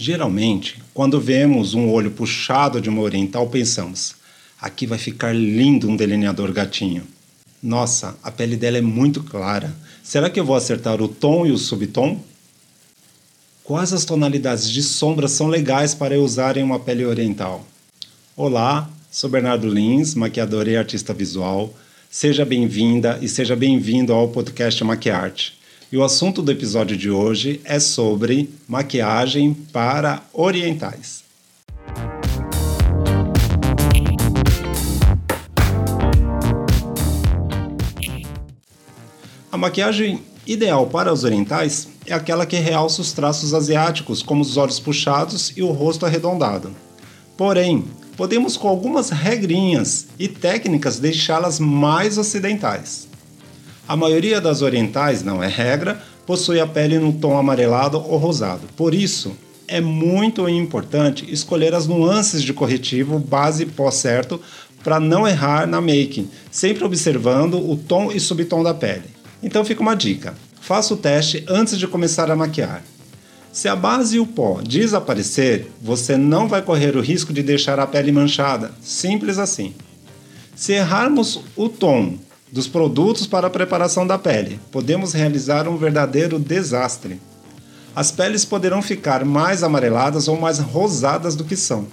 Geralmente, quando vemos um olho puxado de uma oriental, pensamos: aqui vai ficar lindo um delineador gatinho. Nossa, a pele dela é muito clara. Será que eu vou acertar o tom e o subtom? Quais as tonalidades de sombra são legais para eu usar em uma pele oriental? Olá, sou Bernardo Lins, maquiador e artista visual. Seja bem-vinda e seja bem-vindo ao podcast Maquiarte. E o assunto do episódio de hoje é sobre maquiagem para orientais. A maquiagem ideal para os orientais é aquela que realça os traços asiáticos, como os olhos puxados e o rosto arredondado. Porém, podemos com algumas regrinhas e técnicas deixá-las mais ocidentais. A maioria das orientais, não é regra, possui a pele no tom amarelado ou rosado. Por isso, é muito importante escolher as nuances de corretivo base pó certo para não errar na make, sempre observando o tom e subtom da pele. Então fica uma dica: faça o teste antes de começar a maquiar. Se a base e o pó desaparecer, você não vai correr o risco de deixar a pele manchada. Simples assim. Se errarmos o tom dos produtos para a preparação da pele, podemos realizar um verdadeiro desastre. As peles poderão ficar mais amareladas ou mais rosadas do que são.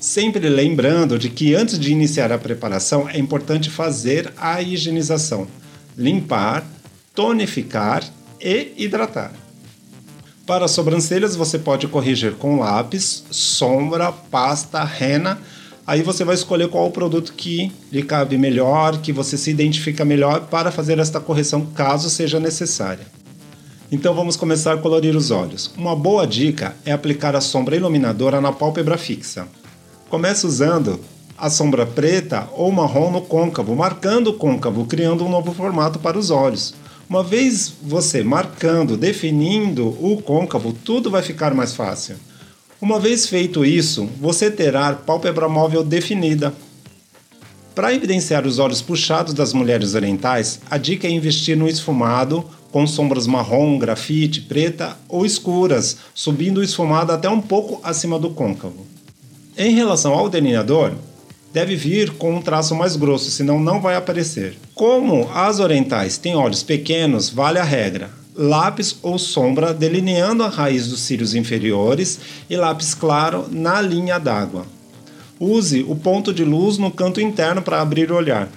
Sempre lembrando de que antes de iniciar a preparação é importante fazer a higienização, limpar, tonificar e hidratar. Para as sobrancelhas, você pode corrigir com lápis, sombra, pasta, rena Aí você vai escolher qual o produto que lhe cabe melhor, que você se identifica melhor para fazer esta correção caso seja necessária. Então vamos começar a colorir os olhos. Uma boa dica é aplicar a sombra iluminadora na pálpebra fixa. Comece usando a sombra preta ou marrom no côncavo, marcando o côncavo, criando um novo formato para os olhos. Uma vez você marcando, definindo o côncavo, tudo vai ficar mais fácil. Uma vez feito isso, você terá pálpebra móvel definida. Para evidenciar os olhos puxados das mulheres orientais, a dica é investir no esfumado com sombras marrom, grafite, preta ou escuras, subindo o esfumado até um pouco acima do côncavo. Em relação ao delineador, deve vir com um traço mais grosso, senão não vai aparecer. Como as orientais têm olhos pequenos, vale a regra lápis ou sombra delineando a raiz dos cílios inferiores e lápis claro na linha d'água. Use o ponto de luz no canto interno para abrir o olhar.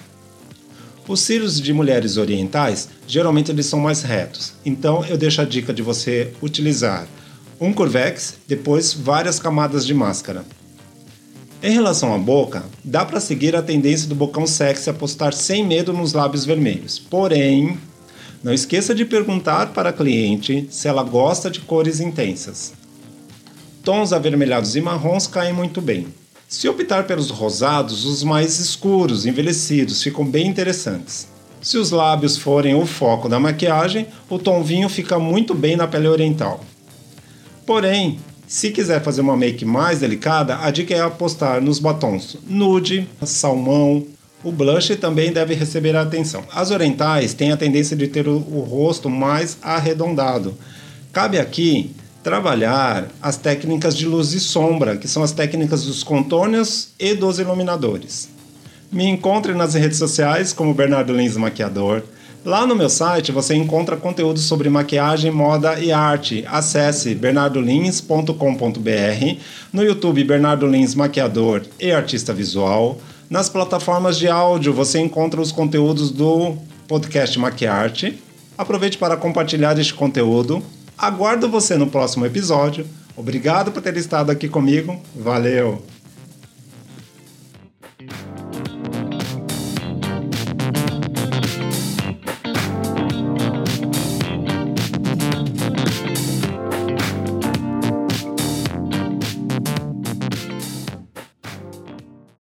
Os cílios de mulheres orientais, geralmente eles são mais retos, então eu deixo a dica de você utilizar um curvex, depois várias camadas de máscara. Em relação à boca, dá para seguir a tendência do bocão sexy apostar sem medo nos lábios vermelhos. Porém, não esqueça de perguntar para a cliente se ela gosta de cores intensas. Tons avermelhados e marrons caem muito bem. Se optar pelos rosados, os mais escuros, envelhecidos, ficam bem interessantes. Se os lábios forem o foco da maquiagem, o tom vinho fica muito bem na pele oriental. Porém, se quiser fazer uma make mais delicada, a dica é apostar nos batons nude, salmão, o blush também deve receber atenção. As orientais têm a tendência de ter o, rosto mais arredondado. Cabe aqui trabalhar as técnicas de luz e sombra, que são as técnicas dos contornos e dos iluminadores. Me encontre nas redes sociais como Bernardo Lins Maquiador. Lá no meu site você encontra conteúdo sobre maquiagem, moda e arte. Acesse bernardolins.com.br. No YouTube, Bernardo Lins Maquiador e Artista Visual. Nas plataformas de áudio você encontra os conteúdos do podcast Maquiarte. Aproveite para compartilhar este conteúdo. Aguardo você no próximo episódio. Obrigado por ter estado aqui comigo. Valeu!